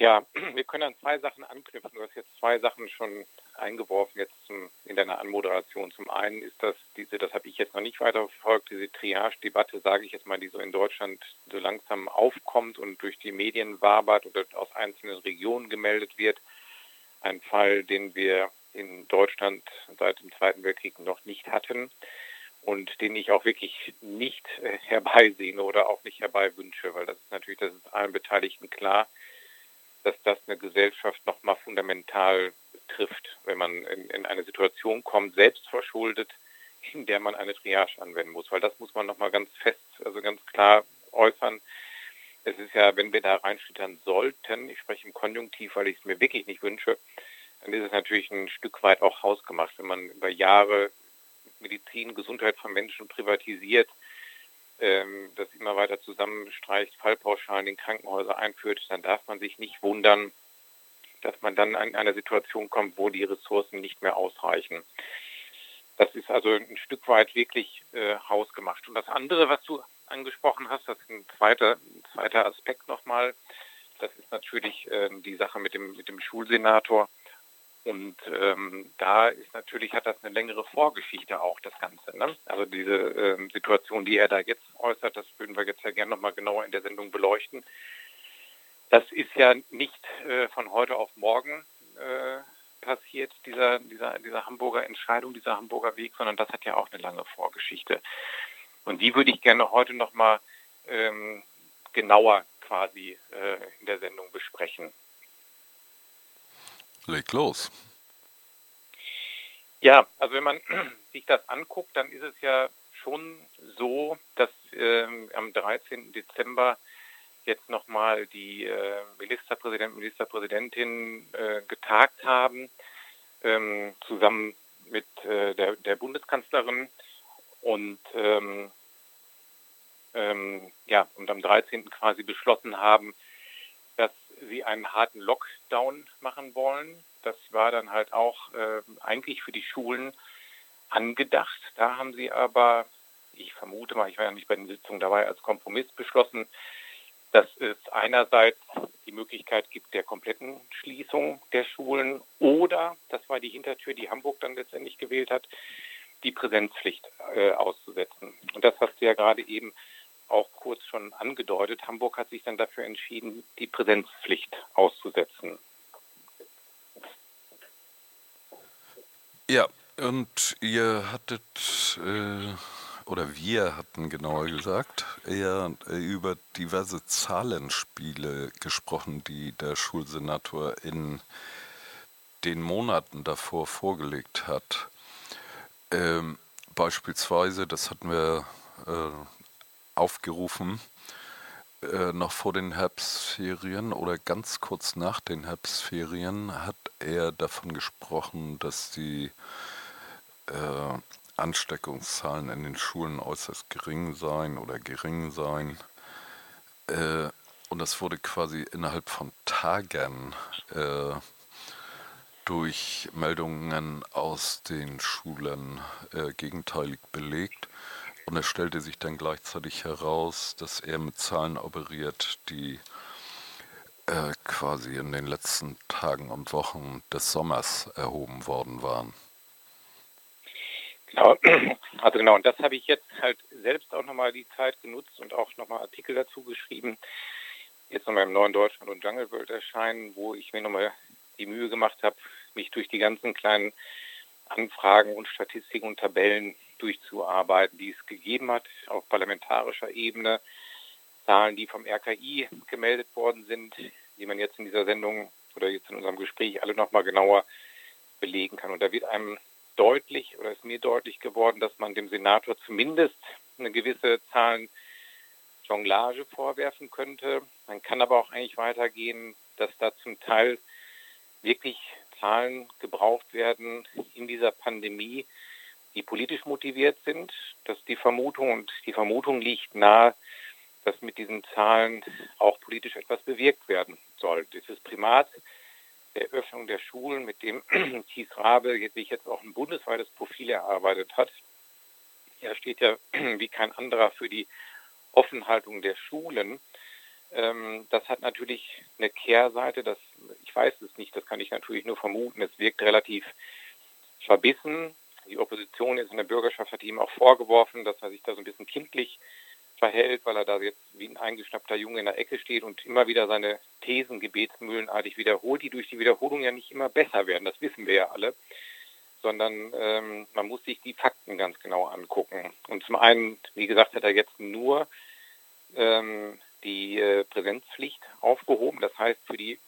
Ja, wir können an zwei Sachen anknüpfen. Du hast jetzt zwei Sachen schon eingeworfen jetzt zum, in deiner Anmoderation. Zum einen ist das diese, das habe ich jetzt noch nicht weiter verfolgt, diese Triage-Debatte, sage ich jetzt mal, die so in Deutschland so langsam aufkommt und durch die Medien wabert oder aus einzelnen Regionen gemeldet wird. Ein Fall, den wir in Deutschland seit dem Zweiten Weltkrieg noch nicht hatten und den ich auch wirklich nicht äh, herbeisehne oder auch nicht herbeiwünsche, weil das ist natürlich, das ist allen Beteiligten klar dass das eine Gesellschaft nochmal fundamental trifft, wenn man in, in eine Situation kommt, selbst verschuldet, in der man eine Triage anwenden muss. Weil das muss man nochmal ganz fest, also ganz klar äußern. Es ist ja, wenn wir da reinschlittern sollten, ich spreche im Konjunktiv, weil ich es mir wirklich nicht wünsche, dann ist es natürlich ein Stück weit auch hausgemacht. Wenn man über Jahre Medizin, Gesundheit von Menschen privatisiert, ähm, das immer weiter zusammenstreicht, Fallpauschalen in Krankenhäuser einführt, dann darf man sich nicht wundern, dass man dann in eine Situation kommt, wo die Ressourcen nicht mehr ausreichen. Das ist also ein Stück weit wirklich äh, hausgemacht. Und das andere, was du angesprochen hast, das ist ein zweiter, ein zweiter Aspekt nochmal, das ist natürlich äh, die Sache mit dem, mit dem Schulsenator. Und ähm, da ist natürlich, hat das eine längere Vorgeschichte auch, das Ganze. Ne? Also diese ähm, Situation, die er da jetzt äußert, das würden wir jetzt ja gerne nochmal genauer in der Sendung beleuchten. Das ist ja nicht äh, von heute auf morgen äh, passiert, dieser, dieser, dieser Hamburger Entscheidung, dieser Hamburger Weg, sondern das hat ja auch eine lange Vorgeschichte. Und die würde ich gerne heute nochmal ähm, genauer quasi äh, in der Sendung besprechen. Leg los. Ja, also wenn man sich das anguckt, dann ist es ja schon so, dass ähm, am 13. Dezember jetzt nochmal die äh, Ministerpräsident, Ministerpräsidentin äh, getagt haben, ähm, zusammen mit äh, der, der Bundeskanzlerin und ähm, ähm, ja, und am 13. quasi beschlossen haben, sie einen harten Lockdown machen wollen. Das war dann halt auch äh, eigentlich für die Schulen angedacht. Da haben sie aber, ich vermute mal, ich war ja nicht bei den Sitzungen dabei, als Kompromiss beschlossen, dass es einerseits die Möglichkeit gibt der kompletten Schließung der Schulen oder, das war die Hintertür, die Hamburg dann letztendlich gewählt hat, die Präsenzpflicht äh, auszusetzen. Und das hast du ja gerade eben auch kurz schon angedeutet. Hamburg hat sich dann dafür entschieden, die Präsenzpflicht auszusetzen. Ja, und ihr hattet, äh, oder wir hatten genauer gesagt, eher über diverse Zahlenspiele gesprochen, die der Schulsenator in den Monaten davor vorgelegt hat. Ähm, beispielsweise, das hatten wir äh, aufgerufen, äh, noch vor den Herbstferien oder ganz kurz nach den Herbstferien hat er davon gesprochen, dass die äh, Ansteckungszahlen in den Schulen äußerst gering seien oder gering seien. Äh, und das wurde quasi innerhalb von Tagen äh, durch Meldungen aus den Schulen äh, gegenteilig belegt. Und es stellte sich dann gleichzeitig heraus, dass er mit Zahlen operiert, die äh, quasi in den letzten Tagen und Wochen des Sommers erhoben worden waren. Genau, also genau, und das habe ich jetzt halt selbst auch nochmal die Zeit genutzt und auch nochmal Artikel dazu geschrieben, jetzt nochmal im Neuen Deutschland und Jungle World erscheinen, wo ich mir nochmal die Mühe gemacht habe, mich durch die ganzen kleinen Anfragen und Statistiken und Tabellen durchzuarbeiten, die es gegeben hat auf parlamentarischer Ebene. Zahlen, die vom RKI gemeldet worden sind, die man jetzt in dieser Sendung oder jetzt in unserem Gespräch alle nochmal genauer belegen kann. Und da wird einem deutlich oder ist mir deutlich geworden, dass man dem Senator zumindest eine gewisse Zahlenjonglage vorwerfen könnte. Man kann aber auch eigentlich weitergehen, dass da zum Teil wirklich Zahlen gebraucht werden in dieser Pandemie, die politisch motiviert sind. dass die Vermutung und die Vermutung liegt nahe, dass mit diesen Zahlen auch politisch etwas bewirkt werden soll. Dieses Primat der Öffnung der Schulen, mit dem Thies Rabe sich jetzt auch ein bundesweites Profil erarbeitet hat. Er steht ja wie kein anderer für die Offenhaltung der Schulen. Ähm, das hat natürlich eine Kehrseite, das, ich weiß es nicht, das kann ich natürlich nur vermuten. Es wirkt relativ verbissen. Die Opposition ist in der Bürgerschaft hat ihm auch vorgeworfen, dass er sich da so ein bisschen kindlich verhält, weil er da jetzt wie ein eingeschnappter Junge in der Ecke steht und immer wieder seine Thesen gebetsmühlenartig wiederholt, die durch die Wiederholung ja nicht immer besser werden. Das wissen wir ja alle. Sondern ähm, man muss sich die Fakten ganz genau angucken. Und zum einen, wie gesagt, hat er jetzt nur ähm, die äh, Präsenzpflicht aufgehoben. Das heißt, für die,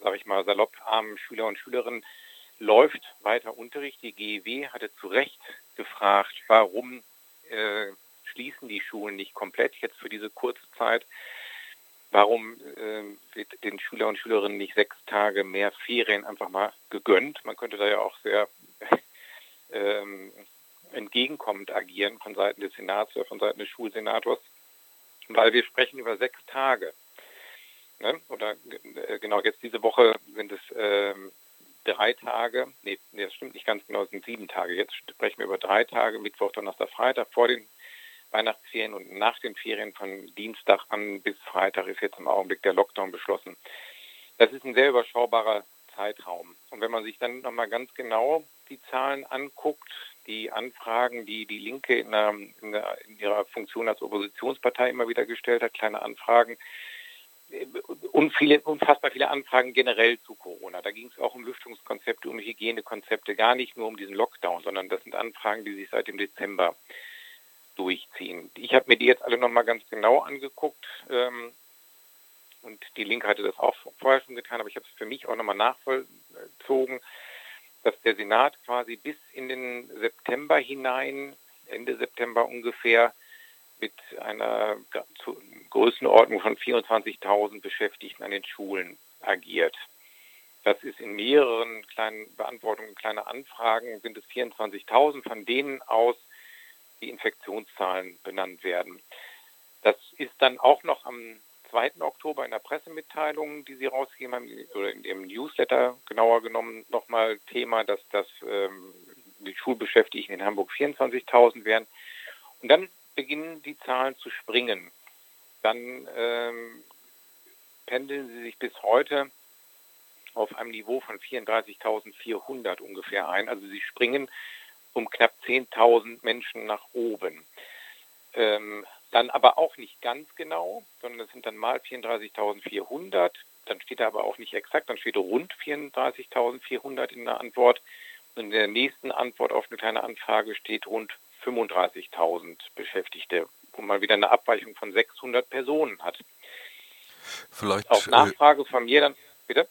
sage ich mal, salopp armen Schüler und Schülerinnen läuft weiter Unterricht. Die GEW hatte zu Recht gefragt, warum äh, schließen die Schulen nicht komplett jetzt für diese kurze Zeit. Warum äh, wird den Schüler und Schülerinnen nicht sechs Tage mehr Ferien einfach mal gegönnt? Man könnte da ja auch sehr ähm, entgegenkommend agieren von Seiten des Senats oder von Seiten des Schulsenators, weil wir sprechen über sechs Tage. Ne? Oder äh, genau, jetzt diese Woche sind es ähm, drei Tage, nee, das stimmt nicht ganz genau, es sind sieben Tage. Jetzt sprechen wir über drei Tage, Mittwoch, Donnerstag, Freitag, vor den Weihnachtsferien und nach den Ferien von Dienstag an bis Freitag ist jetzt im Augenblick der Lockdown beschlossen. Das ist ein sehr überschaubarer Zeitraum. Und wenn man sich dann nochmal ganz genau die Zahlen anguckt, die Anfragen, die die Linke in, der, in, der, in ihrer Funktion als Oppositionspartei immer wieder gestellt hat, kleine Anfragen, und viele, unfassbar viele Anfragen generell zu Corona. Da ging es auch um Lüftungskonzepte, um Hygienekonzepte, gar nicht nur um diesen Lockdown, sondern das sind Anfragen, die sich seit dem Dezember durchziehen. Ich habe mir die jetzt alle nochmal ganz genau angeguckt ähm, und die Linke hatte das auch vorher schon getan, aber ich habe es für mich auch nochmal nachvollzogen, dass der Senat quasi bis in den September hinein, Ende September ungefähr, mit einer Größenordnung von 24.000 Beschäftigten an den Schulen agiert. Das ist in mehreren kleinen Beantwortungen kleiner Anfragen sind es 24.000, von denen aus die Infektionszahlen benannt werden. Das ist dann auch noch am 2. Oktober in der Pressemitteilung, die Sie rausgegeben haben, oder in Ihrem Newsletter genauer genommen nochmal Thema, dass das ähm, die Schulbeschäftigten in Hamburg 24.000 wären. Und dann beginnen die Zahlen zu springen. Dann ähm, pendeln sie sich bis heute auf einem Niveau von 34.400 ungefähr ein. Also sie springen um knapp 10.000 Menschen nach oben. Ähm, dann aber auch nicht ganz genau, sondern es sind dann mal 34.400. Dann steht da aber auch nicht exakt, dann steht rund 34.400 in der Antwort. Und in der nächsten Antwort auf eine kleine Anfrage steht rund 35.000 Beschäftigte, wo man wieder eine Abweichung von 600 Personen hat. Vielleicht auf Nachfrage von mir dann, bitte?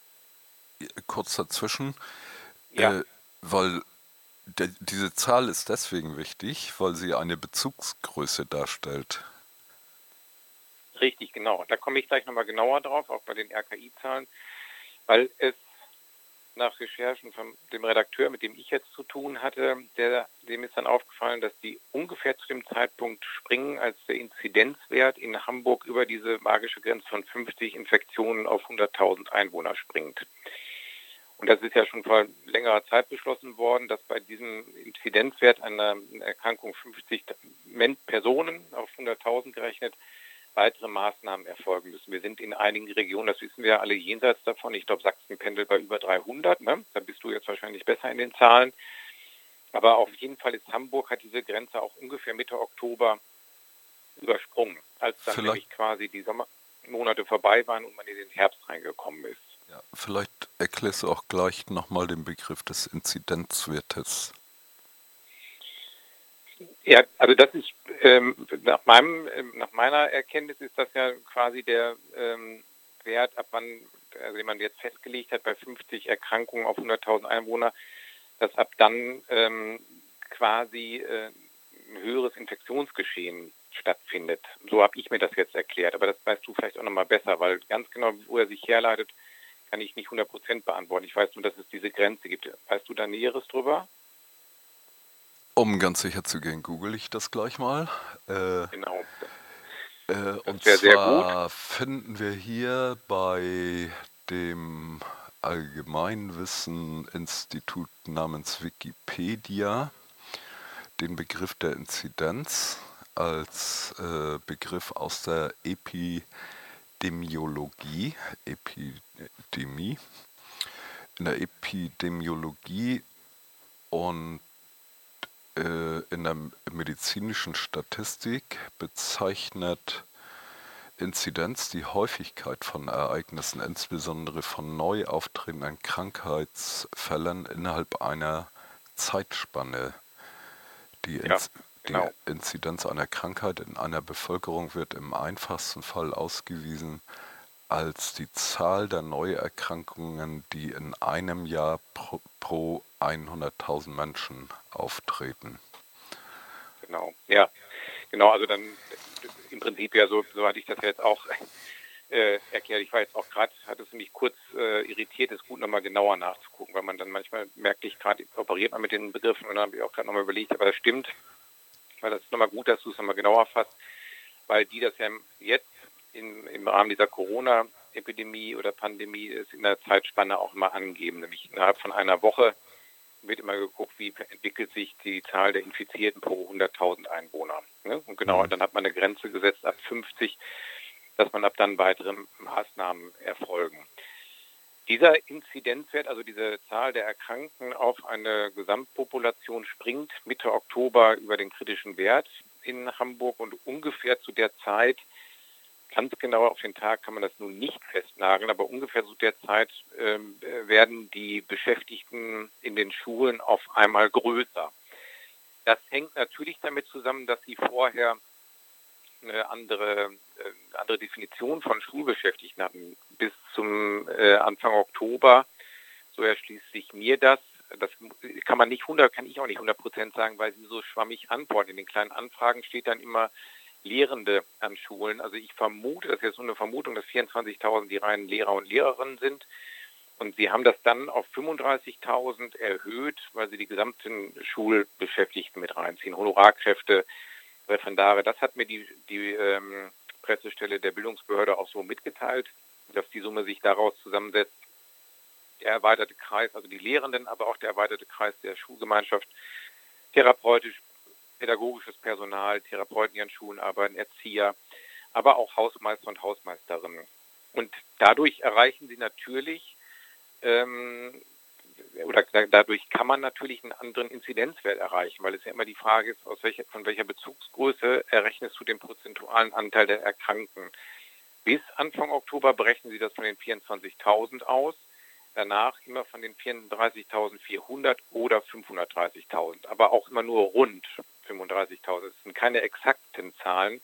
Kurz dazwischen, ja. äh, weil der, diese Zahl ist deswegen wichtig, weil sie eine Bezugsgröße darstellt. Richtig, genau. Da komme ich gleich nochmal genauer drauf, auch bei den RKI-Zahlen, weil es nach Recherchen von dem Redakteur, mit dem ich jetzt zu tun hatte, der, dem ist dann aufgefallen, dass die ungefähr zu dem Zeitpunkt springen, als der Inzidenzwert in Hamburg über diese magische Grenze von 50 Infektionen auf 100.000 Einwohner springt. Und das ist ja schon vor längerer Zeit beschlossen worden, dass bei diesem Inzidenzwert einer Erkrankung 50 Personen auf 100.000 gerechnet weitere Maßnahmen erfolgen müssen. Wir sind in einigen Regionen, das wissen wir ja alle jenseits davon. Ich glaube, Sachsen pendelt bei über 300. Ne? Da bist du jetzt wahrscheinlich besser in den Zahlen. Aber auf jeden Fall ist Hamburg hat diese Grenze auch ungefähr Mitte Oktober übersprungen, als dann Vielleicht. nämlich quasi die Sommermonate vorbei waren und man in den Herbst reingekommen ist. Ja, vielleicht erklärst du auch gleich nochmal den Begriff des Inzidenzwertes. Ja, also das ist ähm, nach meinem ähm, nach meiner Erkenntnis ist das ja quasi der ähm, Wert, ab wann, also den man jetzt festgelegt hat bei 50 Erkrankungen auf 100.000 Einwohner, dass ab dann ähm, quasi äh, ein höheres Infektionsgeschehen stattfindet. So habe ich mir das jetzt erklärt, aber das weißt du vielleicht auch nochmal besser, weil ganz genau, wo er sich herleitet, kann ich nicht 100 Prozent beantworten. Ich weiß nur, dass es diese Grenze gibt. Weißt du da Näheres drüber? Um ganz sicher zu gehen, google ich das gleich mal. Äh, genau. Äh, und zwar finden wir hier bei dem Allgemeinwissen-Institut namens Wikipedia den Begriff der Inzidenz als äh, Begriff aus der Epi Epidemiologie, Epidemie, in der Epidemiologie und in der medizinischen Statistik bezeichnet Inzidenz die Häufigkeit von Ereignissen, insbesondere von neu auftretenden Krankheitsfällen innerhalb einer Zeitspanne. Die, ja, genau. die Inzidenz einer Krankheit in einer Bevölkerung wird im einfachsten Fall ausgewiesen als die Zahl der Neuerkrankungen, die in einem Jahr pro, pro 100.000 Menschen auftreten. Genau, ja. Genau, also dann im Prinzip ja so, so hatte ich das jetzt auch äh, erklärt. Ich war jetzt auch gerade, hat es mich kurz äh, irritiert, es gut nochmal genauer nachzugucken, weil man dann manchmal merkt, ich gerade operiert man mit den Begriffen und dann habe ich auch gerade nochmal überlegt, aber das stimmt, weil das ist nochmal gut, dass du es nochmal genauer fasst, weil die das ja jetzt in, im Rahmen dieser Corona-Epidemie oder Pandemie ist in der Zeitspanne auch immer angeben, nämlich innerhalb von einer Woche wird immer geguckt, wie entwickelt sich die Zahl der Infizierten pro 100.000 Einwohner. Ne? Und genau, mhm. dann hat man eine Grenze gesetzt ab 50, dass man ab dann weitere Maßnahmen erfolgen. Dieser Inzidenzwert, also diese Zahl der Erkrankten auf eine Gesamtpopulation springt Mitte Oktober über den kritischen Wert in Hamburg und ungefähr zu der Zeit, Ganz genau auf den Tag kann man das nun nicht festnageln, aber ungefähr zu der Zeit äh, werden die Beschäftigten in den Schulen auf einmal größer. Das hängt natürlich damit zusammen, dass sie vorher eine andere, äh, andere Definition von Schulbeschäftigten hatten. Bis zum äh, Anfang Oktober, so erschließt sich mir das. Das kann man nicht 100, kann ich auch nicht 100 Prozent sagen, weil sie so schwammig antworten. In den kleinen Anfragen steht dann immer Lehrende an Schulen. Also ich vermute, das ist jetzt nur eine Vermutung, dass 24.000 die reinen Lehrer und Lehrerinnen sind. Und sie haben das dann auf 35.000 erhöht, weil sie die gesamten Schulbeschäftigten mit reinziehen. Honorarkräfte, Referendare. Das hat mir die, die ähm, Pressestelle der Bildungsbehörde auch so mitgeteilt, dass die Summe sich daraus zusammensetzt. Der erweiterte Kreis, also die Lehrenden, aber auch der erweiterte Kreis der Schulgemeinschaft, therapeutisch, pädagogisches Personal, Therapeuten, die an Schulen arbeiten, Erzieher, aber auch Hausmeister und Hausmeisterinnen. Und dadurch erreichen sie natürlich, ähm, oder dadurch kann man natürlich einen anderen Inzidenzwert erreichen, weil es ja immer die Frage ist, aus welcher, von welcher Bezugsgröße errechnest du den prozentualen Anteil der Erkrankten. Bis Anfang Oktober berechnen sie das von den 24.000 aus danach immer von den 34.400 oder 530.000, aber auch immer nur rund 35.000. Es sind keine exakten Zahlen.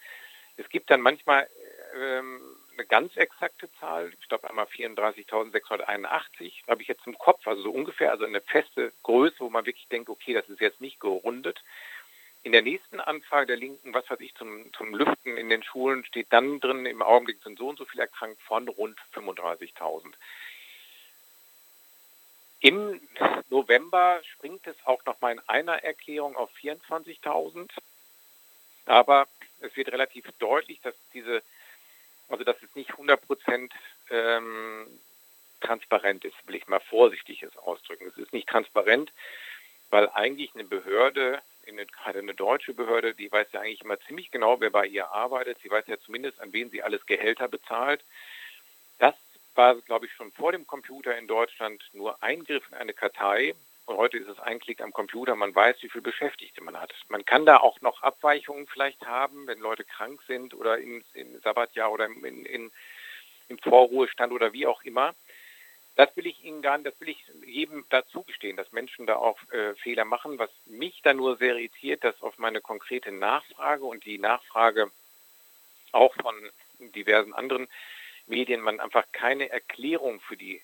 Es gibt dann manchmal ähm, eine ganz exakte Zahl, ich glaube einmal 34.681, habe ich jetzt im Kopf, also so ungefähr, also eine feste Größe, wo man wirklich denkt, okay, das ist jetzt nicht gerundet. In der nächsten Anfrage der Linken, was weiß ich, zum, zum Lüften in den Schulen steht dann drin, im Augenblick sind so und so viele erkrankt von rund 35.000. Im November springt es auch noch mal in einer Erklärung auf 24.000. Aber es wird relativ deutlich, dass diese, also dass es nicht 100 Prozent ähm, transparent ist, will ich mal vorsichtig ausdrücken. Es ist nicht transparent, weil eigentlich eine Behörde, gerade eine deutsche Behörde, die weiß ja eigentlich immer ziemlich genau, wer bei ihr arbeitet. Sie weiß ja zumindest, an wen sie alles Gehälter bezahlt. War, glaube ich, schon vor dem Computer in Deutschland nur Eingriff in eine Kartei. Und heute ist es ein Klick am Computer. Man weiß, wie viele Beschäftigte man hat. Man kann da auch noch Abweichungen vielleicht haben, wenn Leute krank sind oder im, im Sabbatjahr oder in, in, im Vorruhestand oder wie auch immer. Das will ich Ihnen gar nicht, das will ich jedem dazugestehen, dass Menschen da auch äh, Fehler machen. Was mich da nur sehr irritiert, dass auf meine konkrete Nachfrage und die Nachfrage auch von diversen anderen Medien man einfach keine Erklärung für die,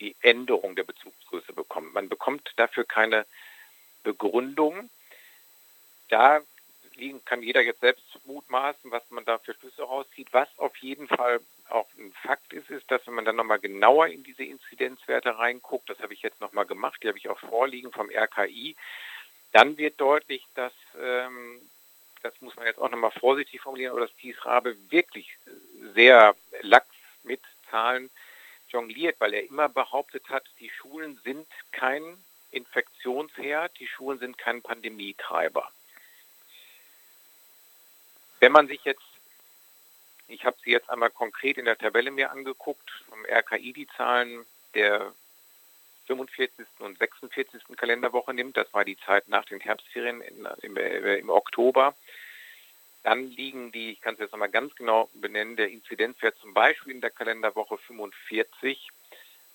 die Änderung der Bezugsgröße bekommt. Man bekommt dafür keine Begründung. Da liegen, kann jeder jetzt selbst mutmaßen, was man da für Schlüsse rauszieht. Was auf jeden Fall auch ein Fakt ist, ist, dass wenn man dann nochmal genauer in diese Inzidenzwerte reinguckt, das habe ich jetzt nochmal gemacht, die habe ich auch vorliegen vom RKI, dann wird deutlich, dass ähm, das muss man jetzt auch nochmal vorsichtig formulieren, aber dass Thies Rabe wirklich sehr lax mit Zahlen jongliert, weil er immer behauptet hat, die Schulen sind kein Infektionsherd, die Schulen sind kein Pandemietreiber. Wenn man sich jetzt Ich habe sie jetzt einmal konkret in der Tabelle mir angeguckt, vom RKI die Zahlen der 45. und 46. Kalenderwoche nimmt. Das war die Zeit nach den Herbstferien in, im, äh, im Oktober. Dann liegen die, ich kann es jetzt nochmal ganz genau benennen, der Inzidenzwert zum Beispiel in der Kalenderwoche 45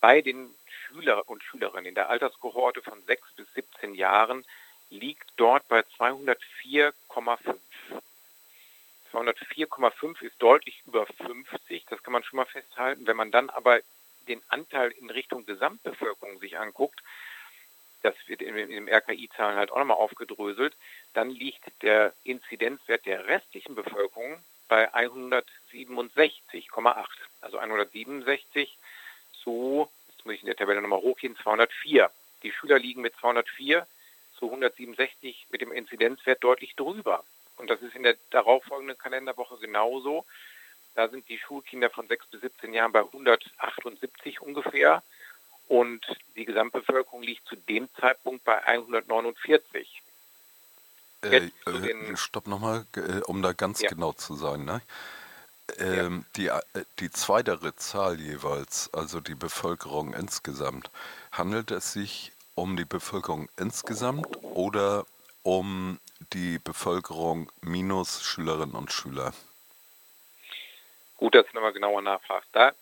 bei den Schüler und Schülerinnen in der Alterskohorte von 6 bis 17 Jahren liegt dort bei 204,5. 204,5 ist deutlich über 50, das kann man schon mal festhalten. Wenn man dann aber den Anteil in Richtung Gesamtbevölkerung sich anguckt, das wird in, in den RKI-Zahlen halt auch nochmal aufgedröselt, dann liegt der Inzidenzwert der restlichen Bevölkerung bei 167,8. Also 167 zu, jetzt muss ich in der Tabelle nochmal hochgehen, 204. Die Schüler liegen mit 204 zu 167 mit dem Inzidenzwert deutlich drüber. Und das ist in der darauffolgenden Kalenderwoche genauso. Da sind die Schulkinder von 6 bis 17 Jahren bei 178 ungefähr. Und die Gesamtbevölkerung liegt zu dem Zeitpunkt bei 149. Äh, äh, stopp nochmal, äh, um da ganz ja. genau zu sein. Ne? Ähm, ja. die, äh, die zweitere Zahl jeweils, also die Bevölkerung insgesamt, handelt es sich um die Bevölkerung insgesamt oder um die Bevölkerung minus Schülerinnen und Schüler? Gut, dass du nochmal genauer nachfragst. Da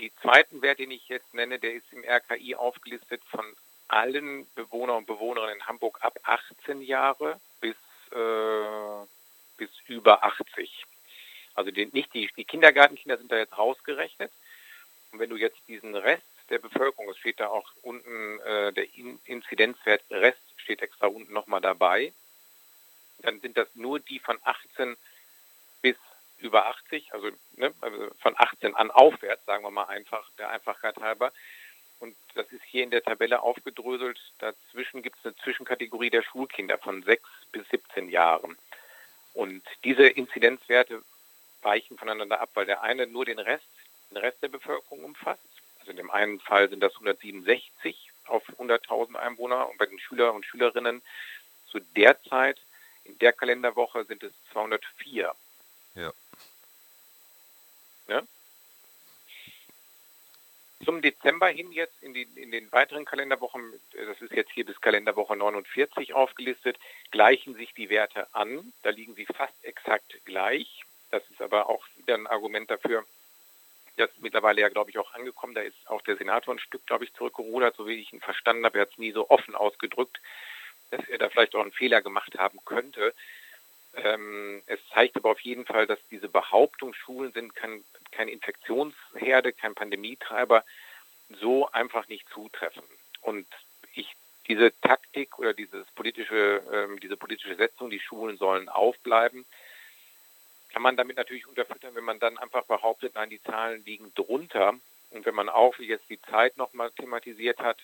die zweiten Wert, den ich jetzt nenne, der ist im RKI aufgelistet von allen Bewohner und Bewohnerinnen in Hamburg ab 18 Jahre bis, äh, bis über 80. Also die, nicht die, die Kindergartenkinder sind da jetzt rausgerechnet. Und wenn du jetzt diesen Rest der Bevölkerung, es steht da auch unten äh, der In Inzidenzwert Rest steht extra unten nochmal dabei, dann sind das nur die von 18 bis über 80, also, ne, also von 18 an aufwärts, sagen wir mal einfach, der Einfachheit halber. Und das ist hier in der Tabelle aufgedröselt. Dazwischen gibt es eine Zwischenkategorie der Schulkinder von 6 bis 17 Jahren. Und diese Inzidenzwerte weichen voneinander ab, weil der eine nur den Rest, den Rest der Bevölkerung umfasst. Also in dem einen Fall sind das 167 auf 100.000 Einwohner und bei den Schüler und Schülerinnen zu der Zeit, in der Kalenderwoche sind es 204. Ja. Ne? Zum Dezember hin jetzt in, die, in den weiteren Kalenderwochen, das ist jetzt hier bis Kalenderwoche 49 aufgelistet, gleichen sich die Werte an. Da liegen sie fast exakt gleich. Das ist aber auch wieder ein Argument dafür, das ist mittlerweile ja, glaube ich, auch angekommen. Da ist auch der Senator ein Stück, glaube ich, zurückgerudert, so wie ich ihn verstanden habe. Er hat es nie so offen ausgedrückt, dass er da vielleicht auch einen Fehler gemacht haben könnte. Ähm, es zeigt aber auf jeden Fall, dass diese Behauptung, Schulen sind kein, kein Infektionsherde, kein Pandemietreiber, so einfach nicht zutreffen. Und ich diese Taktik oder dieses politische, ähm, diese politische Setzung, die Schulen sollen aufbleiben, kann man damit natürlich unterfüttern, wenn man dann einfach behauptet, nein, die Zahlen liegen drunter. Und wenn man auch, wie jetzt die Zeit nochmal thematisiert hat,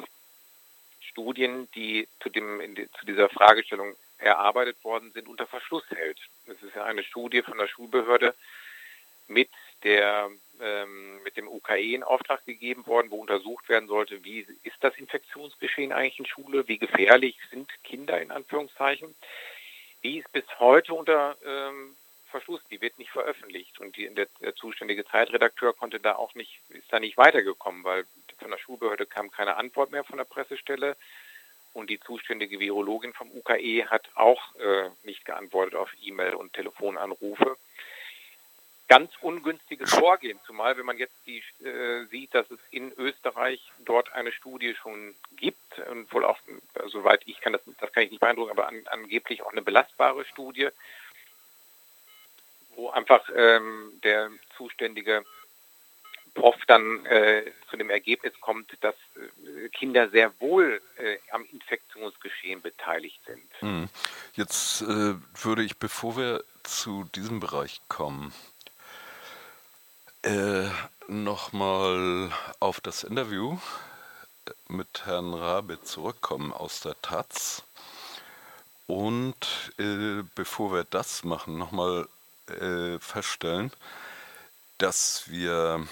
Studien, die zu, dem, zu dieser Fragestellung erarbeitet worden sind, unter Verschluss hält. Das ist ja eine Studie von der Schulbehörde mit der ähm, mit dem UKE in Auftrag gegeben worden, wo untersucht werden sollte, wie ist das Infektionsgeschehen eigentlich in Schule, wie gefährlich sind Kinder in Anführungszeichen. Die ist bis heute unter ähm, Verschluss, die wird nicht veröffentlicht und die, der, der zuständige Zeitredakteur konnte da auch nicht, ist da nicht weitergekommen, weil von der Schulbehörde kam keine Antwort mehr von der Pressestelle. Und die zuständige Virologin vom UKE hat auch äh, nicht geantwortet auf E-Mail und Telefonanrufe. Ganz ungünstiges Vorgehen, zumal wenn man jetzt die, äh, sieht, dass es in Österreich dort eine Studie schon gibt und wohl auch, äh, soweit ich kann das, das kann ich nicht beeindrucken, aber an, angeblich auch eine belastbare Studie, wo einfach ähm, der zuständige Prof dann äh, zu dem Ergebnis kommt, dass äh, Kinder sehr wohl äh, am Infektionsgeschehen beteiligt sind. Hm. Jetzt äh, würde ich, bevor wir zu diesem Bereich kommen, äh, nochmal auf das Interview äh, mit Herrn Rabe zurückkommen aus der Taz. Und bevor wir das machen, nochmal feststellen, dass wir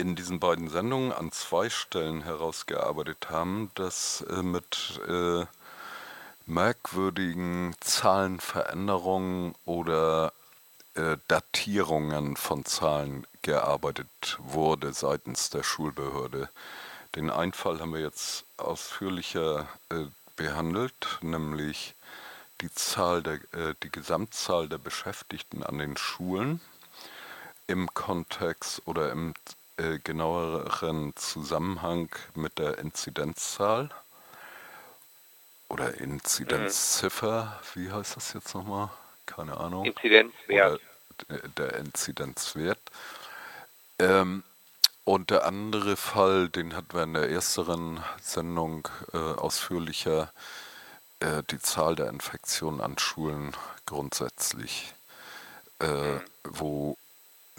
in diesen beiden Sendungen an zwei Stellen herausgearbeitet haben, dass äh, mit äh, merkwürdigen Zahlenveränderungen oder äh, Datierungen von Zahlen gearbeitet wurde seitens der Schulbehörde. Den Einfall haben wir jetzt ausführlicher äh, behandelt, nämlich die Zahl der, äh, die Gesamtzahl der Beschäftigten an den Schulen im Kontext oder im äh, genaueren Zusammenhang mit der Inzidenzzahl oder Inzidenzziffer, mhm. wie heißt das jetzt nochmal? Keine Ahnung. Inzidenzwert. Oder der Inzidenzwert. Ähm, und der andere Fall, den hatten wir in der ersteren Sendung äh, ausführlicher, äh, die Zahl der Infektionen an Schulen grundsätzlich, äh, mhm. wo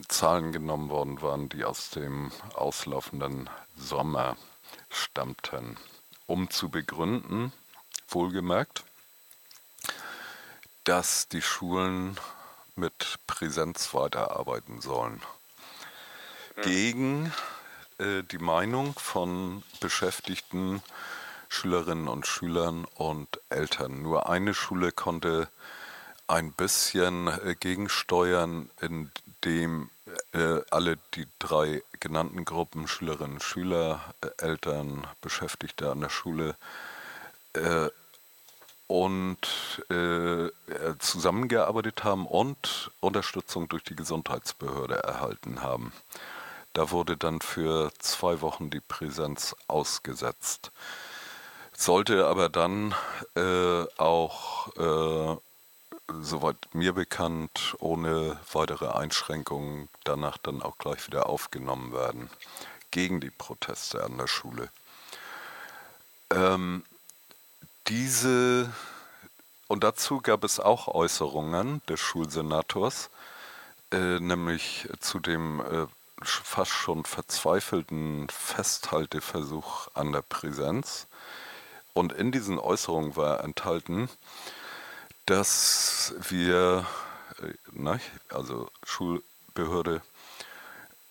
Zahlen genommen worden waren, die aus dem auslaufenden Sommer stammten, um zu begründen, wohlgemerkt, dass die Schulen mit Präsenz weiterarbeiten sollen. Mhm. Gegen äh, die Meinung von Beschäftigten, Schülerinnen und Schülern und Eltern. Nur eine Schule konnte ein bisschen äh, gegensteuern, indem äh, alle die drei genannten Gruppen Schülerinnen, Schüler, äh, Eltern, Beschäftigte an der Schule äh, und äh, zusammengearbeitet haben und Unterstützung durch die Gesundheitsbehörde erhalten haben. Da wurde dann für zwei Wochen die Präsenz ausgesetzt. Sollte aber dann äh, auch äh, soweit mir bekannt, ohne weitere Einschränkungen danach dann auch gleich wieder aufgenommen werden gegen die Proteste an der Schule. Ähm, diese und dazu gab es auch Äußerungen des Schulsenators, äh, nämlich zu dem äh, fast schon verzweifelten Festhalteversuch an der Präsenz. Und in diesen Äußerungen war enthalten, dass wir, äh, ne, also Schulbehörde,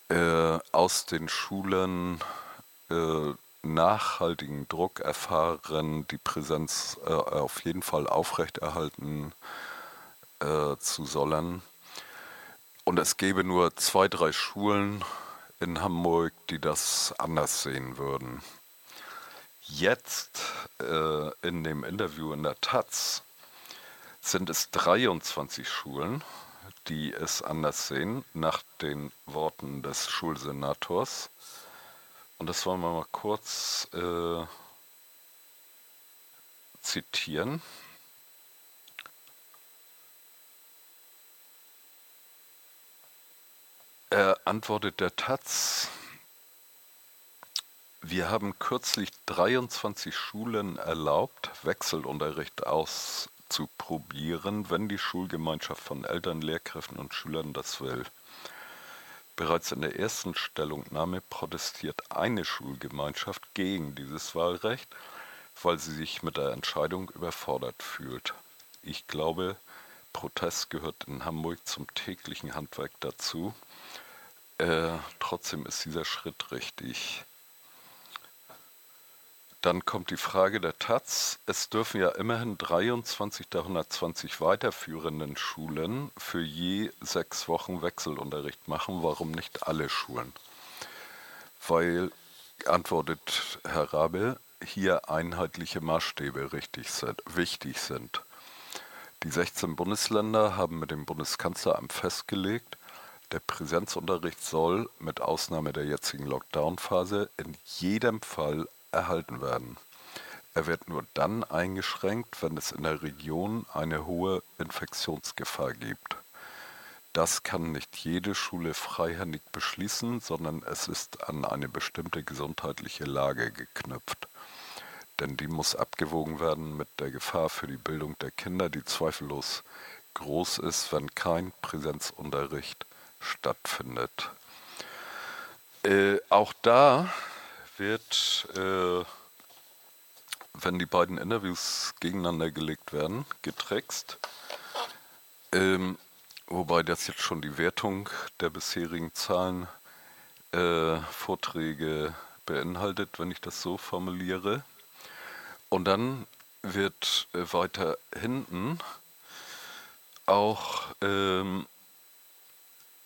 äh, aus den Schulen äh, nachhaltigen Druck erfahren, die Präsenz äh, auf jeden Fall aufrechterhalten äh, zu sollen. Und es gäbe nur zwei, drei Schulen in Hamburg, die das anders sehen würden. Jetzt äh, in dem Interview in der Taz sind es 23 Schulen, die es anders sehen, nach den Worten des Schulsenators. Und das wollen wir mal kurz äh, zitieren. Er antwortet der Taz, wir haben kürzlich 23 Schulen erlaubt, Wechselunterricht aus zu probieren, wenn die Schulgemeinschaft von Eltern, Lehrkräften und Schülern das will. Bereits in der ersten Stellungnahme protestiert eine Schulgemeinschaft gegen dieses Wahlrecht, weil sie sich mit der Entscheidung überfordert fühlt. Ich glaube, Protest gehört in Hamburg zum täglichen Handwerk dazu. Äh, trotzdem ist dieser Schritt richtig. Dann kommt die Frage der Taz. Es dürfen ja immerhin 23 der 120 weiterführenden Schulen für je sechs Wochen Wechselunterricht machen. Warum nicht alle Schulen? Weil, antwortet Herr Rabe, hier einheitliche Maßstäbe richtig sind, wichtig sind. Die 16 Bundesländer haben mit dem Bundeskanzleramt festgelegt, der Präsenzunterricht soll mit Ausnahme der jetzigen Lockdown-Phase in jedem Fall erhalten werden. Er wird nur dann eingeschränkt, wenn es in der Region eine hohe Infektionsgefahr gibt. Das kann nicht jede Schule freihändig beschließen, sondern es ist an eine bestimmte gesundheitliche Lage geknüpft. Denn die muss abgewogen werden mit der Gefahr für die Bildung der Kinder, die zweifellos groß ist, wenn kein Präsenzunterricht stattfindet. Äh, auch da wird, äh, wenn die beiden Interviews gegeneinander gelegt werden, getrickst. Ähm, wobei das jetzt schon die Wertung der bisherigen Zahlen äh, Vorträge beinhaltet, wenn ich das so formuliere. Und dann wird äh, weiter hinten auch ähm,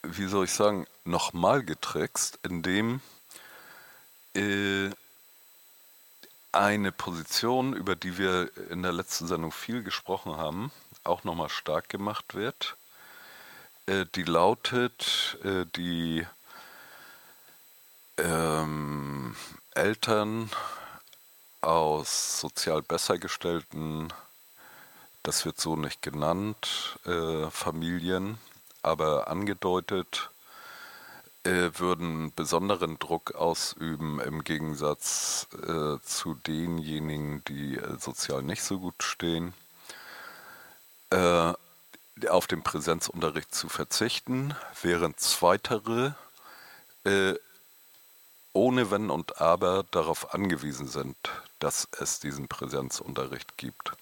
wie soll ich sagen, nochmal getrickst, indem äh, eine Position, über die wir in der letzten Sendung viel gesprochen haben, auch nochmal stark gemacht wird. Äh, die lautet, äh, die ähm, Eltern aus sozial besser gestellten, das wird so nicht genannt, äh, Familien, aber angedeutet, äh, würden besonderen Druck ausüben im Gegensatz äh, zu denjenigen, die äh, sozial nicht so gut stehen, äh, auf den Präsenzunterricht zu verzichten, während zweitere äh, ohne Wenn und Aber darauf angewiesen sind, dass es diesen Präsenzunterricht gibt.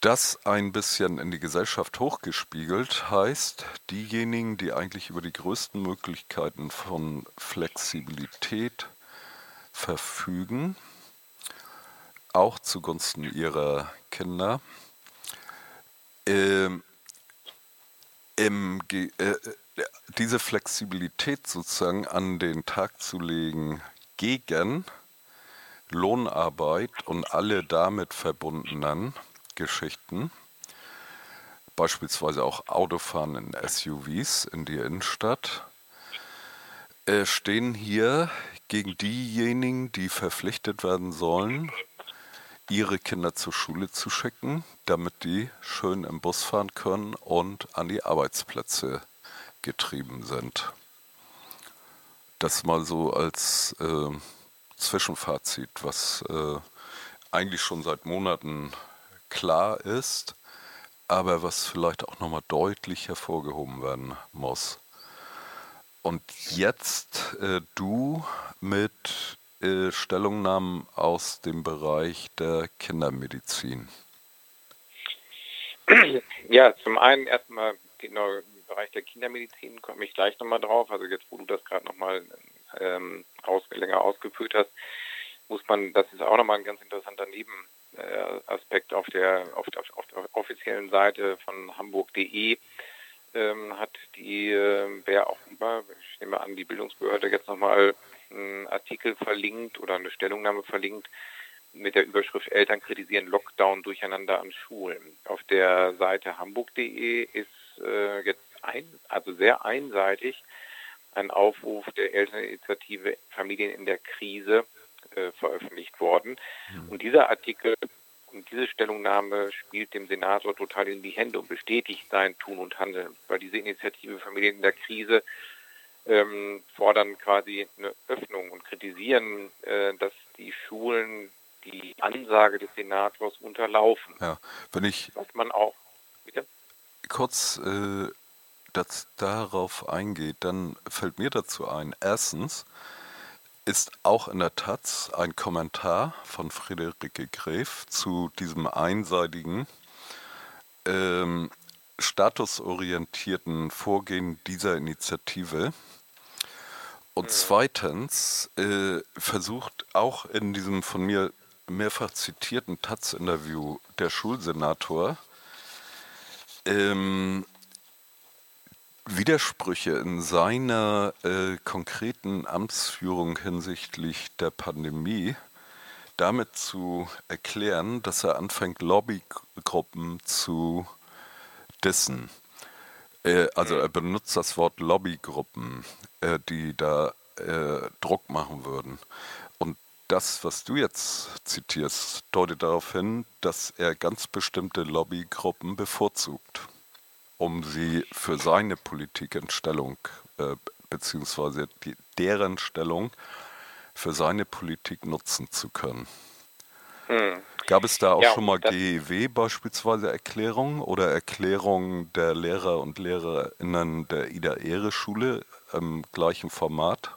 Das ein bisschen in die Gesellschaft hochgespiegelt heißt, diejenigen, die eigentlich über die größten Möglichkeiten von Flexibilität verfügen, auch zugunsten ihrer Kinder, äh, im, äh, diese Flexibilität sozusagen an den Tag zu legen gegen Lohnarbeit und alle damit verbundenen Geschichten, beispielsweise auch Autofahren in SUVs in die Innenstadt, äh, stehen hier gegen diejenigen, die verpflichtet werden sollen, ihre Kinder zur Schule zu schicken, damit die schön im Bus fahren können und an die Arbeitsplätze getrieben sind. Das mal so als äh, Zwischenfazit, was äh, eigentlich schon seit Monaten klar ist, aber was vielleicht auch nochmal deutlich hervorgehoben werden muss. Und jetzt äh, du mit äh, Stellungnahmen aus dem Bereich der Kindermedizin. Ja, zum einen erstmal genau im Bereich der Kindermedizin komme ich gleich nochmal drauf. Also jetzt, wo du das gerade nochmal ähm, aus, länger ausgeführt hast, muss man, das ist auch nochmal ein ganz interessanter Nebenaspekt auf der, auf, auf, auf der offiziellen Seite von hamburg.de ähm, hat die, äh, wer auch immer, ich nehme an, die Bildungsbehörde jetzt nochmal einen Artikel verlinkt oder eine Stellungnahme verlinkt mit der Überschrift Eltern kritisieren Lockdown durcheinander an Schulen. Auf der Seite hamburg.de ist äh, jetzt ein, also sehr einseitig ein Aufruf der Elterninitiative Familien in der Krise äh, veröffentlicht worden. Mhm. Und dieser Artikel und diese Stellungnahme spielt dem Senator total in die Hände und bestätigt sein Tun und Handeln, weil diese Initiative Familien in der Krise ähm, fordern quasi eine Öffnung und kritisieren, äh, dass die Schulen die Ansage des Senators unterlaufen. Ja, wenn ich was man auch bitte? kurz äh, das darauf eingeht, dann fällt mir dazu ein. Erstens ist auch in der Taz ein Kommentar von Friederike Gräf zu diesem einseitigen ähm, statusorientierten Vorgehen dieser Initiative. Und mhm. zweitens äh, versucht auch in diesem von mir mehrfach zitierten Taz-Interview der Schulsenator ähm, Widersprüche in seiner äh, konkreten Amtsführung hinsichtlich der Pandemie damit zu erklären, dass er anfängt, Lobbygruppen zu dissen. Äh, also er benutzt das Wort Lobbygruppen, äh, die da äh, Druck machen würden. Und das, was du jetzt zitierst, deutet darauf hin, dass er ganz bestimmte Lobbygruppen bevorzugt, um sie für seine Politik in Stellung, äh, beziehungsweise die, deren Stellung für seine Politik nutzen zu können. Hm. Gab es da auch ja, schon mal GEW beispielsweise Erklärungen oder Erklärungen der Lehrer und Lehrerinnen der Ida-Ehre-Schule im gleichen Format?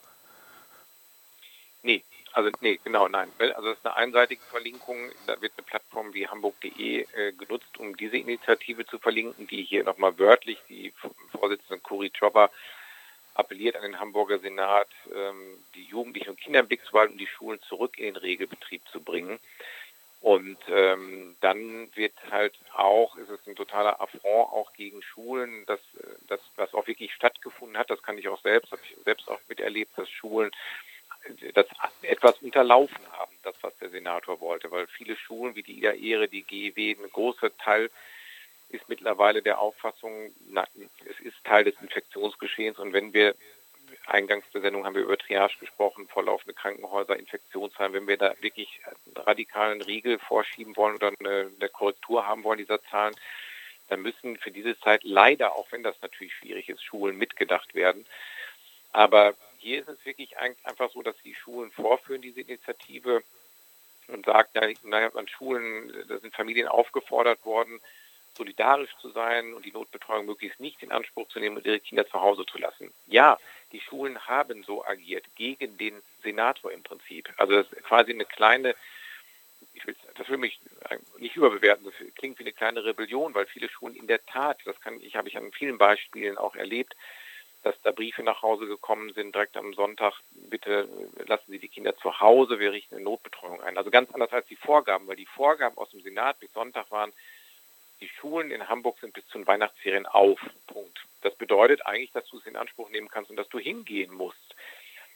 Also nee, genau, nein. Also es ist eine einseitige Verlinkung. Da wird eine Plattform wie hamburg.de äh, genutzt, um diese Initiative zu verlinken, die hier nochmal wörtlich die Vorsitzende Cori Chopper appelliert an den Hamburger Senat, ähm, die Jugendlichen und Kinder im Blick zu halten und die Schulen zurück in den Regelbetrieb zu bringen. Und ähm, dann wird halt auch, ist es ein totaler Affront auch gegen Schulen, dass das, was wirklich stattgefunden hat, das kann ich auch selbst, habe ich selbst auch miterlebt, dass Schulen das etwas unterlaufen haben, das, was der Senator wollte, weil viele Schulen wie die Ida Ehre, die GEW, ein großer Teil ist mittlerweile der Auffassung, na, es ist Teil des Infektionsgeschehens und wenn wir eingangs der Sendung haben wir über Triage gesprochen, vorlaufende Krankenhäuser, Infektionszahlen. Wenn wir da wirklich einen radikalen Riegel vorschieben wollen oder eine, eine Korrektur haben wollen dieser Zahlen, dann müssen für diese Zeit leider, auch wenn das natürlich schwierig ist, Schulen mitgedacht werden. Aber hier ist es wirklich einfach so, dass die Schulen vorführen, diese Initiative und sagt, naja, an Schulen, da sind Familien aufgefordert worden, solidarisch zu sein und die Notbetreuung möglichst nicht in Anspruch zu nehmen und ihre Kinder zu Hause zu lassen. Ja, die Schulen haben so agiert, gegen den Senator im Prinzip. Also das ist quasi eine kleine, ich will, das will mich nicht überbewerten, das klingt wie eine kleine Rebellion, weil viele Schulen in der Tat, das kann ich, habe ich an vielen Beispielen auch erlebt, dass da Briefe nach Hause gekommen sind, direkt am Sonntag, bitte lassen Sie die Kinder zu Hause, wir richten eine Notbetreuung ein. Also ganz anders als die Vorgaben, weil die Vorgaben aus dem Senat bis Sonntag waren, die Schulen in Hamburg sind bis zu den Weihnachtsferien auf. Punkt. Das bedeutet eigentlich, dass du es in Anspruch nehmen kannst und dass du hingehen musst.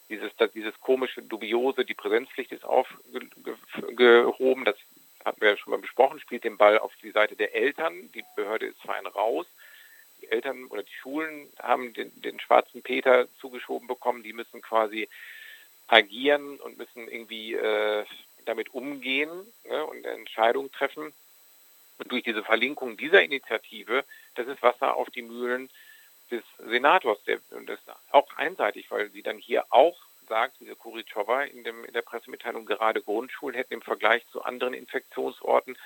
Dieses, das, dieses komische, dubiose, die Präsenzpflicht ist aufgehoben, das hatten wir ja schon mal besprochen, spielt den Ball auf die Seite der Eltern. Die Behörde ist fein raus. Die Eltern oder die Schulen haben den, den schwarzen Peter zugeschoben bekommen. Die müssen quasi agieren und müssen irgendwie äh, damit umgehen ne, und Entscheidungen treffen. Und durch diese Verlinkung dieser Initiative, das ist Wasser auf die Mühlen des Senators. Der, und das ist auch einseitig, weil sie dann hier auch sagt, diese Kuritschowa in, in der Pressemitteilung, gerade Grundschulen hätten im Vergleich zu anderen Infektionsorten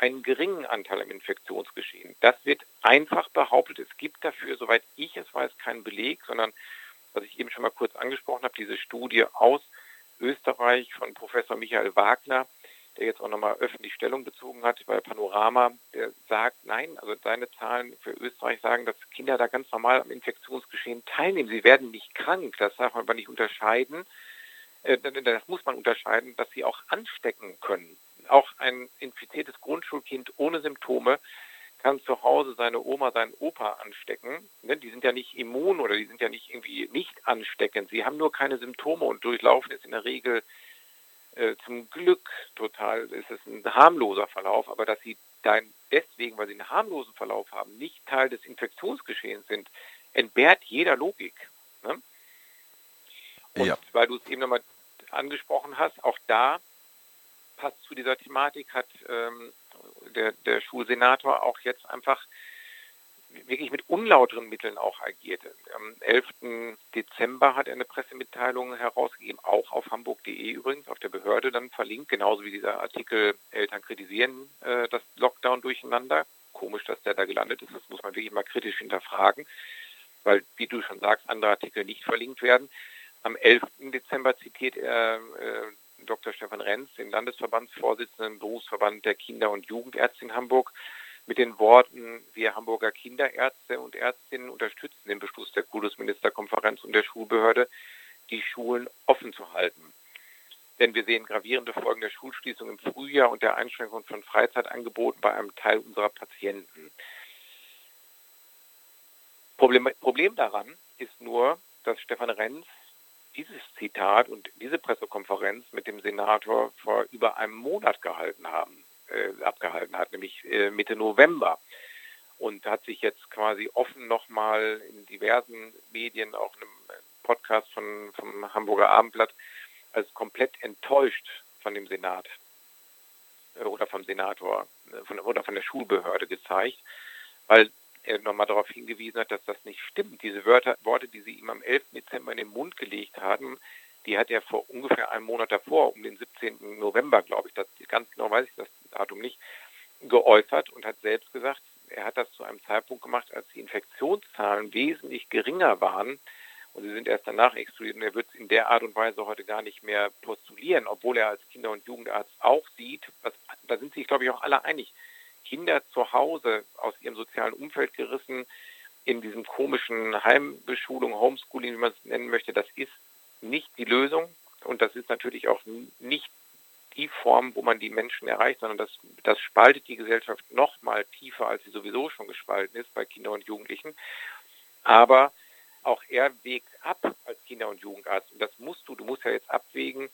einen geringen Anteil am Infektionsgeschehen. Das wird einfach behauptet. Es gibt dafür, soweit ich es weiß, keinen Beleg, sondern, was ich eben schon mal kurz angesprochen habe, diese Studie aus Österreich von Professor Michael Wagner, der jetzt auch nochmal öffentlich Stellung bezogen hat bei Panorama, der sagt, nein, also seine Zahlen für Österreich sagen, dass Kinder da ganz normal am Infektionsgeschehen teilnehmen. Sie werden nicht krank, das darf man aber nicht unterscheiden. Äh, das muss man unterscheiden, dass sie auch anstecken können. Auch ein infiziertes Grundschulkind ohne Symptome kann zu Hause seine Oma, seinen Opa anstecken. Ne, die sind ja nicht immun oder die sind ja nicht irgendwie nicht ansteckend. Sie haben nur keine Symptome und durchlaufen ist in der Regel äh, zum Glück total, ist es ein harmloser Verlauf, aber dass sie dann deswegen, weil sie einen harmlosen Verlauf haben, nicht Teil des Infektionsgeschehens sind, entbehrt jeder Logik. Ne? Und ja. weil du es eben nochmal angesprochen hast, auch da passt zu dieser Thematik, hat ähm, der, der Schulsenator auch jetzt einfach wirklich mit unlauteren Mitteln auch agierte. Am 11. Dezember hat er eine Pressemitteilung herausgegeben, auch auf hamburg.de übrigens, auf der Behörde dann verlinkt, genauso wie dieser Artikel Eltern kritisieren äh, das Lockdown durcheinander. Komisch, dass der da gelandet ist, das muss man wirklich mal kritisch hinterfragen, weil, wie du schon sagst, andere Artikel nicht verlinkt werden. Am 11. Dezember zitiert er äh, Dr. Stefan Renz, den Landesverbandsvorsitzenden Berufsverband der Kinder- und Jugendärzte in Hamburg, mit den Worten, wir Hamburger Kinderärzte und Ärztinnen unterstützen den Beschluss der Kultusministerkonferenz und der Schulbehörde, die Schulen offen zu halten. Denn wir sehen gravierende Folgen der Schulschließung im Frühjahr und der Einschränkung von Freizeitangeboten bei einem Teil unserer Patienten. Problem, Problem daran ist nur, dass Stefan Renz dieses Zitat und diese Pressekonferenz mit dem Senator vor über einem Monat gehalten haben äh, abgehalten hat, nämlich äh, Mitte November. Und hat sich jetzt quasi offen nochmal in diversen Medien, auch in einem Podcast von, vom Hamburger Abendblatt, als komplett enttäuscht von dem Senat äh, oder vom Senator äh, von, oder von der Schulbehörde gezeigt, weil nochmal darauf hingewiesen hat, dass das nicht stimmt. Diese Wörter, Worte, die sie ihm am 11. Dezember in den Mund gelegt haben, die hat er vor ungefähr einem Monat davor, um den 17. November, glaube ich, das, ganz genau weiß ich das Datum nicht, geäußert und hat selbst gesagt, er hat das zu einem Zeitpunkt gemacht, als die Infektionszahlen wesentlich geringer waren und sie sind erst danach explodiert und er wird es in der Art und Weise heute gar nicht mehr postulieren, obwohl er als Kinder- und Jugendarzt auch sieht, was, da sind sich, glaube ich, auch alle einig, Kinder zu Hause aus ihrem sozialen Umfeld gerissen, in diesem komischen Heimbeschulung, Homeschooling, wie man es nennen möchte, das ist nicht die Lösung und das ist natürlich auch nicht die Form, wo man die Menschen erreicht, sondern das, das spaltet die Gesellschaft noch mal tiefer, als sie sowieso schon gespalten ist bei Kindern und Jugendlichen. Aber auch er wägt ab als Kinder- und Jugendarzt. Und das musst du, du musst ja jetzt abwägen,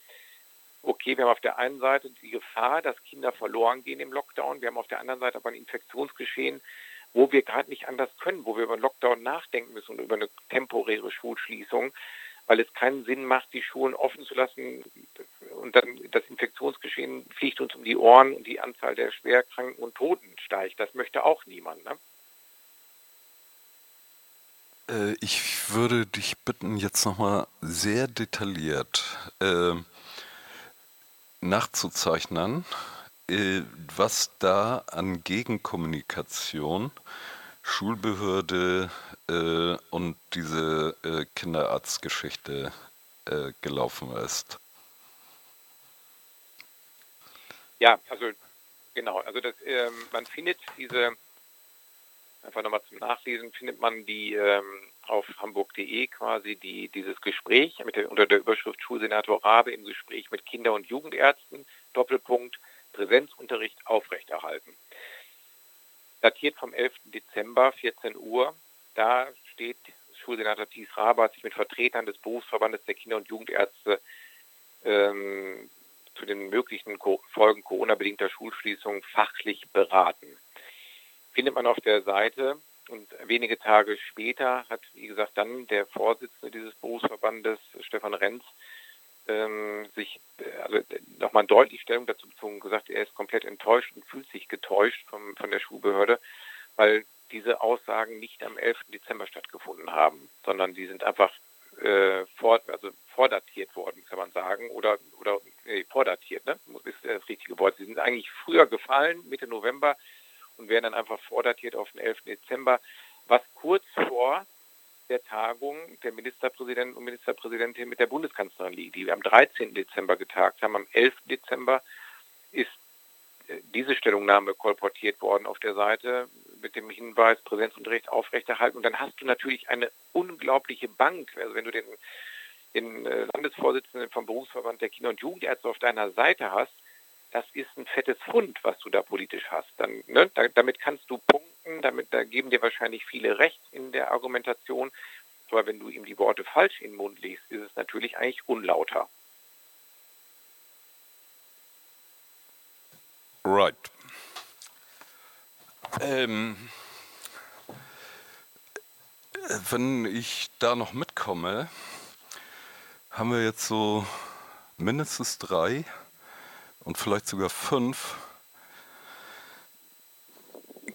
wir haben auf der einen Seite die Gefahr, dass Kinder verloren gehen im Lockdown, wir haben auf der anderen Seite aber ein Infektionsgeschehen, wo wir gerade nicht anders können, wo wir über einen Lockdown nachdenken müssen und über eine temporäre Schulschließung, weil es keinen Sinn macht, die Schulen offen zu lassen und dann das Infektionsgeschehen fliegt uns um die Ohren und die Anzahl der Schwerkranken und Toten steigt. Das möchte auch niemand. Ne? Äh, ich würde dich bitten, jetzt nochmal sehr detailliert äh, nachzuzeichnen, äh, was da an Gegenkommunikation Schulbehörde äh, und diese äh, Kinderarztgeschichte gelaufen ist. Ja, also genau, also das, ähm, man findet diese, einfach nochmal zum Nachlesen, findet man die ähm, auf hamburg.de quasi die, dieses Gespräch mit der, unter der Überschrift Schulsenator Rabe im Gespräch mit Kinder- und Jugendärzten, Doppelpunkt, Präsenzunterricht aufrechterhalten. Datiert vom 11. Dezember, 14 Uhr, da steht Schulsenator Thies Rabe hat sich mit Vertretern des Berufsverbandes der Kinder- und Jugendärzte ähm, zu den möglichen Folgen Corona-bedingter Schulschließungen fachlich beraten. Findet man auf der Seite und wenige Tage später hat, wie gesagt, dann der Vorsitzende dieses Berufsverbandes, Stefan Renz, ähm, sich also nochmal deutlich Stellung dazu bezogen gesagt, er ist komplett enttäuscht und fühlt sich getäuscht vom, von der Schulbehörde, weil diese Aussagen nicht am 11. Dezember stattgefunden haben, sondern die sind einfach äh, vor, also vordatiert worden, kann man sagen, oder, oder nee, vordatiert, ne? ist das richtige Wort. Sie sind eigentlich früher gefallen, Mitte November, und werden dann einfach vordatiert auf den 11. Dezember, was kurz vor der Tagung der Ministerpräsidenten und Ministerpräsidentin mit der Bundeskanzlerin liegt, die wir am 13. Dezember getagt haben. Am 11. Dezember ist äh, diese Stellungnahme kolportiert worden auf der Seite mit dem Hinweis Präsenzunterricht aufrechterhalten. Und dann hast du natürlich eine unglaubliche Bank. Also wenn du den, den äh, Landesvorsitzenden vom Berufsverband der Kinder- und Jugendärzte auf deiner Seite hast, das ist ein fettes Fund, was du da politisch hast. Dann, ne, da, damit kannst du punkten, damit da geben dir wahrscheinlich viele recht in der Argumentation. Aber wenn du ihm die Worte falsch in den Mund legst, ist es natürlich eigentlich unlauter. Right. Ähm, wenn ich da noch mitkomme, haben wir jetzt so mindestens drei und vielleicht sogar fünf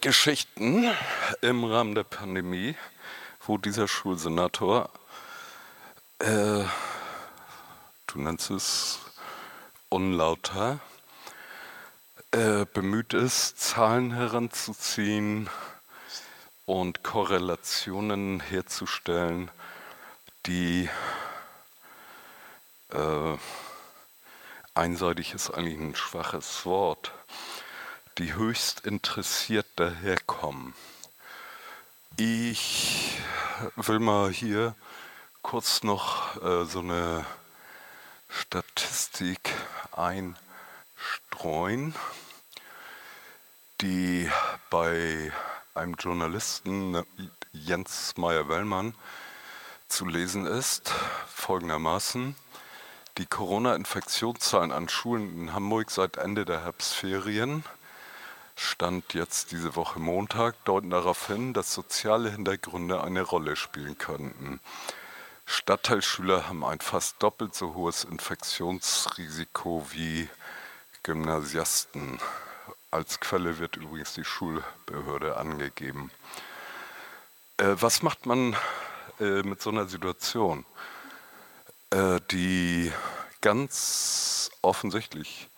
Geschichten im Rahmen der Pandemie, wo dieser Schulsenator, äh, du nennst es unlauter, äh, bemüht ist, Zahlen heranzuziehen und Korrelationen herzustellen, die äh, einseitig ist eigentlich ein schwaches Wort, die höchst interessiert daherkommen. Ich will mal hier kurz noch äh, so eine Statistik einstreuen, die bei einem Journalisten Jens Meyer-Wellmann zu lesen ist, folgendermaßen. Die Corona-Infektionszahlen an Schulen in Hamburg seit Ende der Herbstferien Stand jetzt diese Woche Montag deuten darauf hin, dass soziale Hintergründe eine Rolle spielen könnten. Stadtteilschüler haben ein fast doppelt so hohes Infektionsrisiko wie Gymnasiasten. Als Quelle wird übrigens die Schulbehörde angegeben. Äh, was macht man äh, mit so einer Situation? Äh, die ganz offensichtlich,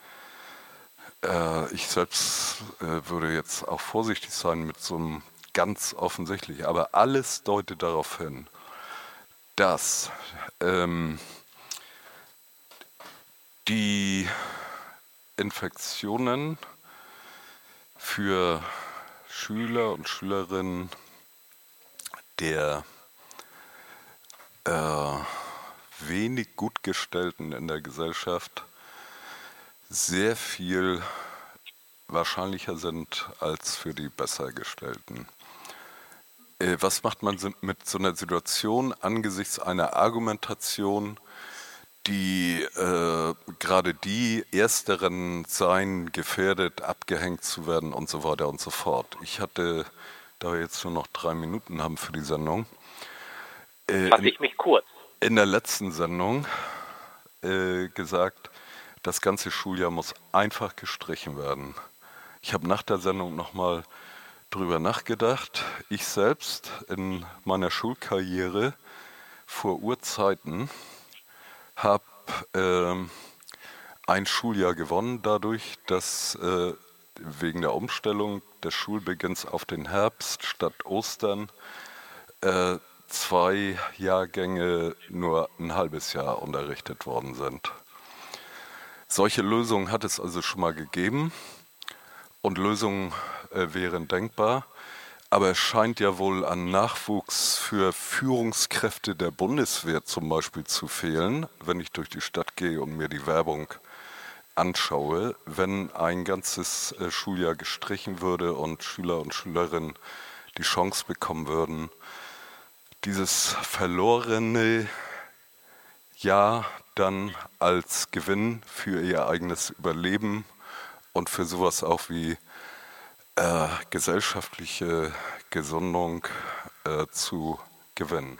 äh, ich selbst äh, würde jetzt auch vorsichtig sein mit so einem ganz offensichtlich, aber alles deutet darauf hin, dass ähm, die Infektionen für Schüler und Schülerinnen der äh, wenig Gutgestellten in der Gesellschaft sehr viel wahrscheinlicher sind als für die Bessergestellten. Äh, was macht man mit so einer Situation angesichts einer Argumentation, die äh, gerade die Ersteren seien gefährdet, abgehängt zu werden und so weiter und so fort. Ich hatte, da wir jetzt nur noch drei Minuten haben für die Sendung, äh, fasse ich mich kurz. In der letzten Sendung äh, gesagt, das ganze Schuljahr muss einfach gestrichen werden. Ich habe nach der Sendung nochmal drüber nachgedacht. Ich selbst in meiner Schulkarriere vor Urzeiten habe äh, ein Schuljahr gewonnen dadurch, dass äh, wegen der Umstellung des Schulbeginns auf den Herbst statt Ostern äh, zwei Jahrgänge nur ein halbes Jahr unterrichtet worden sind. Solche Lösungen hat es also schon mal gegeben und Lösungen äh, wären denkbar. Aber es scheint ja wohl an Nachwuchs für Führungskräfte der Bundeswehr zum Beispiel zu fehlen, wenn ich durch die Stadt gehe und mir die Werbung anschaue, wenn ein ganzes äh, Schuljahr gestrichen würde und Schüler und Schülerinnen die Chance bekommen würden, dieses verlorene Jahr dann als Gewinn für ihr eigenes Überleben und für sowas auch wie äh, gesellschaftliche Gesundung äh, zu gewinnen.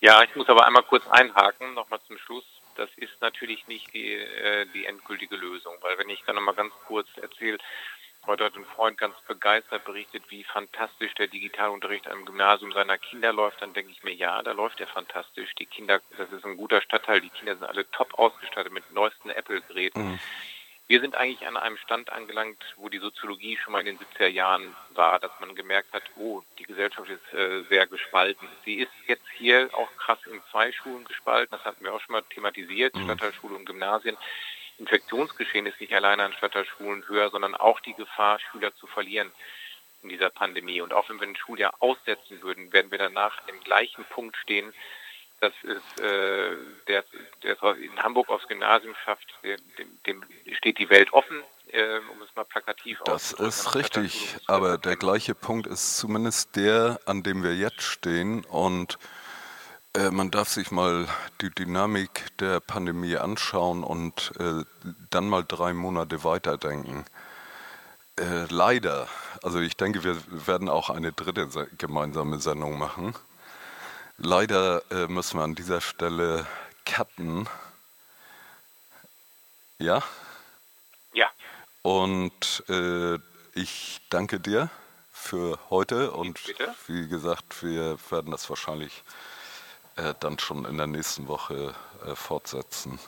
Ja, ich muss aber einmal kurz einhaken, nochmal zum Schluss. Das ist natürlich nicht die, äh, die endgültige Lösung, weil wenn ich dann nochmal ganz kurz erzähle, Heute hat ein Freund ganz begeistert berichtet, wie fantastisch der Digitalunterricht am Gymnasium seiner Kinder läuft. Dann denke ich mir, ja, da läuft er fantastisch. Die Kinder, das ist ein guter Stadtteil, die Kinder sind alle top ausgestattet mit neuesten Apple-Geräten. Mhm. Wir sind eigentlich an einem Stand angelangt, wo die Soziologie schon mal in den 70er Jahren war, dass man gemerkt hat, oh, die Gesellschaft ist äh, sehr gespalten. Sie ist jetzt hier auch krass in zwei Schulen gespalten, das hatten wir auch schon mal thematisiert, mhm. Stadtteilschule und Gymnasien. Infektionsgeschehen ist nicht alleine an Stadtteilschulen höher, sondern auch die Gefahr, Schüler zu verlieren in dieser Pandemie. Und auch wenn wir ein Schuljahr aussetzen würden, werden wir danach an dem gleichen Punkt stehen. Das ist, äh, der, der in Hamburg aufs Gymnasium schafft, dem, dem steht die Welt offen, äh, um es mal plakativ Das ist richtig, aber der gleiche Punkt ist zumindest der, an dem wir jetzt stehen und man darf sich mal die Dynamik der Pandemie anschauen und äh, dann mal drei Monate weiterdenken. Äh, leider, also ich denke, wir werden auch eine dritte gemeinsame Sendung machen. Leider äh, müssen wir an dieser Stelle cutten. Ja? Ja. Und äh, ich danke dir für heute und wie gesagt, wir werden das wahrscheinlich äh, dann schon in der nächsten Woche äh, fortsetzen.